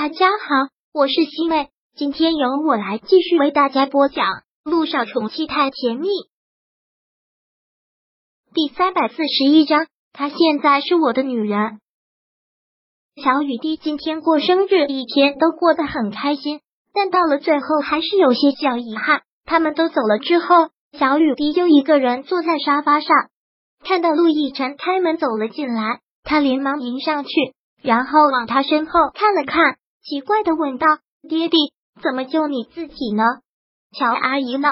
大家好，我是西妹，今天由我来继续为大家播讲《路上宠妻太甜蜜》第三百四十一章。她现在是我的女人。小雨滴今天过生日，一天都过得很开心，但到了最后还是有些小遗憾。他们都走了之后，小雨滴就一个人坐在沙发上，看到陆亦辰开门走了进来，他连忙迎上去。然后往他身后看了看，奇怪的问道：“爹地，怎么就你自己呢？乔阿姨呢？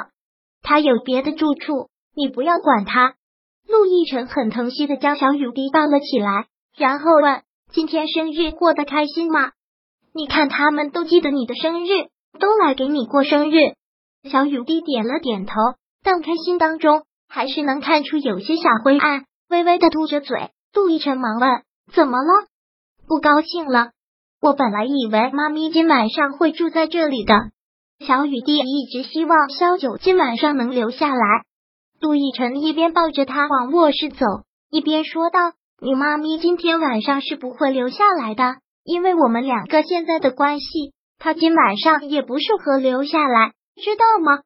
她有别的住处，你不要管她。”陆亦辰很疼惜的将小雨滴抱了起来，然后问：“今天生日过得开心吗？你看他们都记得你的生日，都来给你过生日。”小雨滴点了点头，但开心当中还是能看出有些小灰暗，微微的嘟着嘴。陆亦辰忙问：“怎么了？”不高兴了，我本来以为妈咪今晚上会住在这里的。小雨滴一直希望萧九今晚上能留下来。陆亦辰一边抱着他往卧室走，一边说道：“你妈咪今天晚上是不会留下来的，因为我们两个现在的关系，她今晚上也不适合留下来，知道吗？”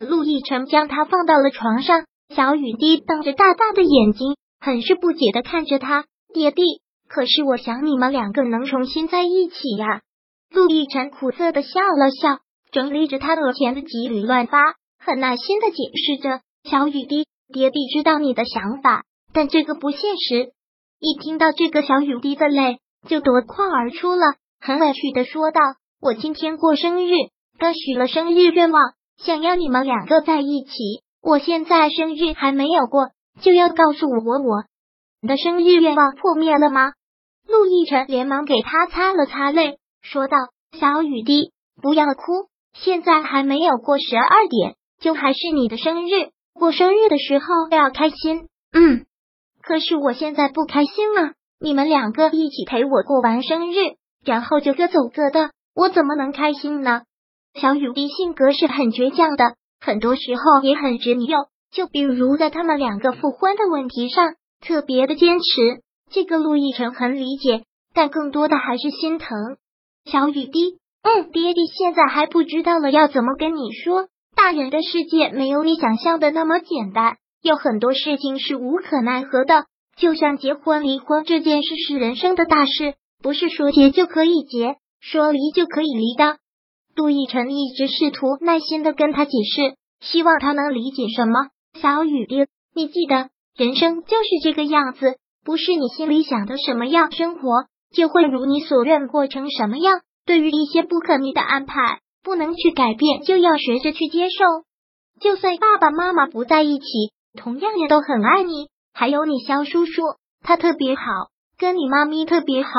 陆亦辰将他放到了床上，小雨滴瞪着大大的眼睛，很是不解的看着他，爹地。可是我想你们两个能重新在一起呀。陆亦辰苦涩的笑了笑，整理着他额前的几缕乱发，很耐心的解释着：“小雨滴，爹地知道你的想法，但这个不现实。”一听到这个，小雨滴的泪就夺眶而出了，很委屈的说道：“我今天过生日，刚许了生日愿望，想要你们两个在一起。我现在生日还没有过，就要告诉我我你的生日愿望破灭了吗？”陆亦辰连忙给他擦了擦泪，说道：“小雨滴，不要哭，现在还没有过十二点，就还是你的生日。过生日的时候要开心。嗯，可是我现在不开心了。你们两个一起陪我过完生日，然后就各走各的，我怎么能开心呢？”小雨滴性格是很倔强的，很多时候也很执拗，就比如在他们两个复婚的问题上，特别的坚持。这个陆亦辰很理解，但更多的还是心疼小雨滴。嗯，爹地现在还不知道了，要怎么跟你说？大人的世界没有你想象的那么简单，有很多事情是无可奈何的。就像结婚、离婚这件事是人生的大事，不是说结就可以结，说离就可以离的。陆亦辰一直试图耐心的跟他解释，希望他能理解什么。小雨滴，你记得，人生就是这个样子。不是你心里想的什么样生活，就会如你所愿过成什么样。对于一些不可逆的安排，不能去改变，就要学着去接受。就算爸爸妈妈不在一起，同样也都很爱你。还有你肖叔叔，他特别好，跟你妈咪特别好，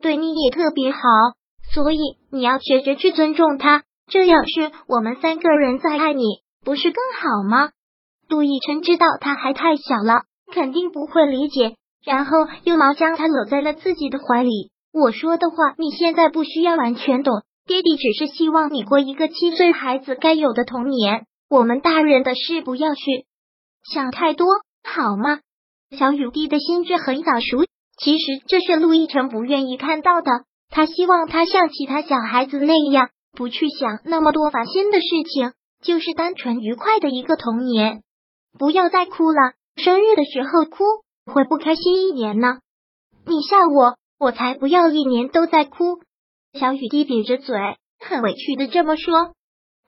对你也特别好。所以你要学着去尊重他，这样是我们三个人在爱你，不是更好吗？杜奕晨知道他还太小了，肯定不会理解。然后又忙将他搂在了自己的怀里。我说的话，你现在不需要完全懂。爹地只是希望你过一个七岁孩子该有的童年。我们大人的事不要去想太多，好吗？小雨滴的心智很早熟，其实这是陆亦辰不愿意看到的。他希望他像其他小孩子那样，不去想那么多烦心的事情，就是单纯愉快的一个童年。不要再哭了，生日的时候哭。会不开心一年呢？你笑我，我才不要一年都在哭。小雨滴瘪着嘴，很委屈的这么说。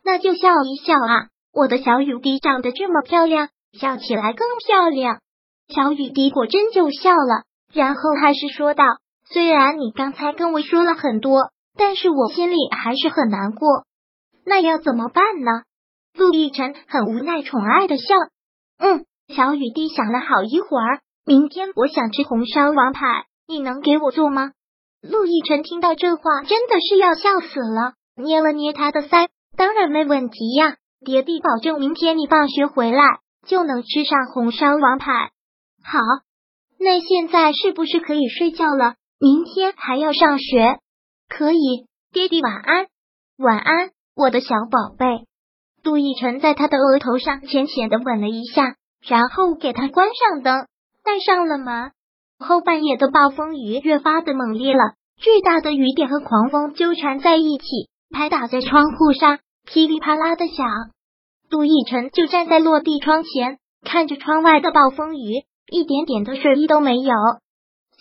那就笑一笑啊！我的小雨滴长得这么漂亮，笑起来更漂亮。小雨滴果真就笑了，然后还是说道：“虽然你刚才跟我说了很多，但是我心里还是很难过。那要怎么办呢？”陆亦辰很无奈，宠爱的笑。嗯，小雨滴想了好一会儿。明天我想吃红烧王牌，你能给我做吗？陆亦辰听到这话，真的是要笑死了，捏了捏他的腮，当然没问题呀，爹地保证明天你放学回来就能吃上红烧王牌。好，那现在是不是可以睡觉了？明天还要上学，可以。爹地晚安，晚安，我的小宝贝。杜奕辰在他的额头上浅浅的吻了一下，然后给他关上灯。带上了门后，半夜的暴风雨越发的猛烈了。巨大的雨点和狂风纠缠在一起，拍打在窗户上，噼里啪啦的响。杜奕晨就站在落地窗前，看着窗外的暴风雨，一点点的睡意都没有。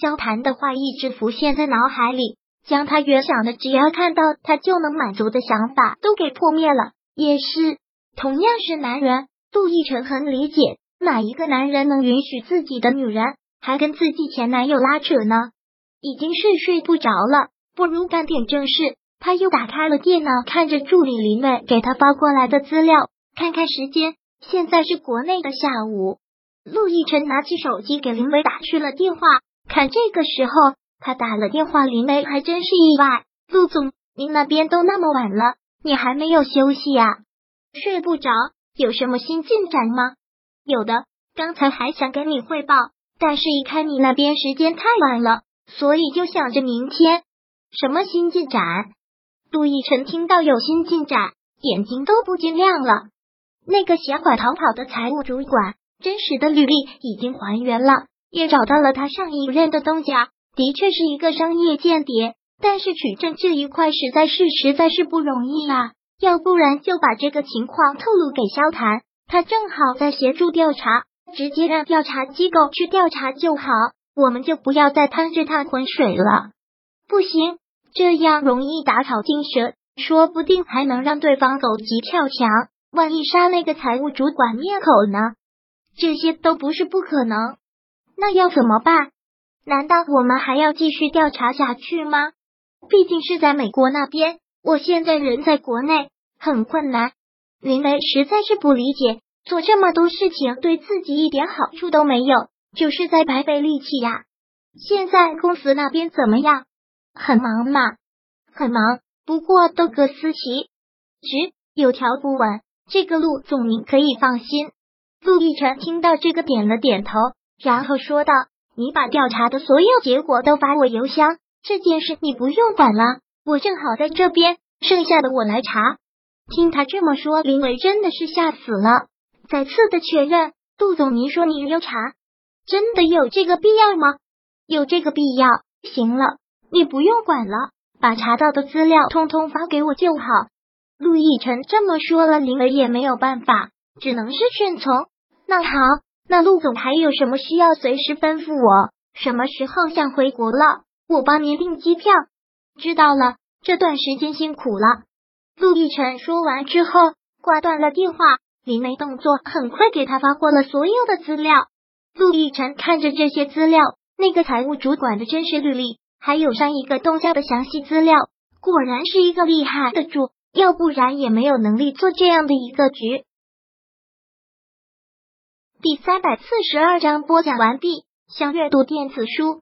萧谈的话一直浮现在脑海里，将他原想的只要看到他就能满足的想法都给破灭了。也是，同样是男人，杜奕晨很理解哪一个男人能允许自己的女人还跟自己前男友拉扯呢？已经是睡不着了，不如干点正事。他又打开了电脑，看着助理林梅给他发过来的资料，看看时间，现在是国内的下午。陆亦辰拿起手机给林梅打去了电话，看这个时候他打了电话，林梅还真是意外。陆总，您那边都那么晚了，你还没有休息呀？睡不着？有什么新进展吗？有的，刚才还想跟你汇报，但是一看你那边时间太晚了。所以就想着明天什么新进展？杜奕晨听到有新进展，眼睛都不禁亮了。那个携款逃跑的财务主管，真实的履历已经还原了，也找到了他上一任的东家，的确是一个商业间谍。但是取证这一块实在是实在是不容易啊！要不然就把这个情况透露给萧谈，他正好在协助调查，直接让调查机构去调查就好。我们就不要再趟这趟浑水了。不行，这样容易打草惊蛇，说不定还能让对方狗急跳墙。万一杀那个财务主管灭口呢？这些都不是不可能。那要怎么办？难道我们还要继续调查下去吗？毕竟是在美国那边，我现在人在国内，很困难。林雷实在是不理解，做这么多事情对自己一点好处都没有。就是在白费力气呀！现在公司那边怎么样？很忙吗？很忙，不过都各司其职，有条不紊。这个陆总您可以放心。陆亦辰听到这个点了点头，然后说道：“你把调查的所有结果都发我邮箱，这件事你不用管了，我正好在这边，剩下的我来查。”听他这么说，林伟真的是吓死了。再次的确认，杜总，您说你要查？真的有这个必要吗？有这个必要。行了，你不用管了，把查到的资料通通发给我就好。陆亦辰这么说了，林儿也没有办法，只能是顺从。那好，那陆总还有什么需要，随时吩咐我。什么时候想回国了，我帮您订机票。知道了，这段时间辛苦了。陆亦辰说完之后，挂断了电话。林梅动作很快，给他发过了所有的资料。陆亦辰看着这些资料，那个财务主管的真实履历，还有上一个东家的详细资料，果然是一个厉害的主，要不然也没有能力做这样的一个局。第三百四十二章播讲完毕。想阅读电子书，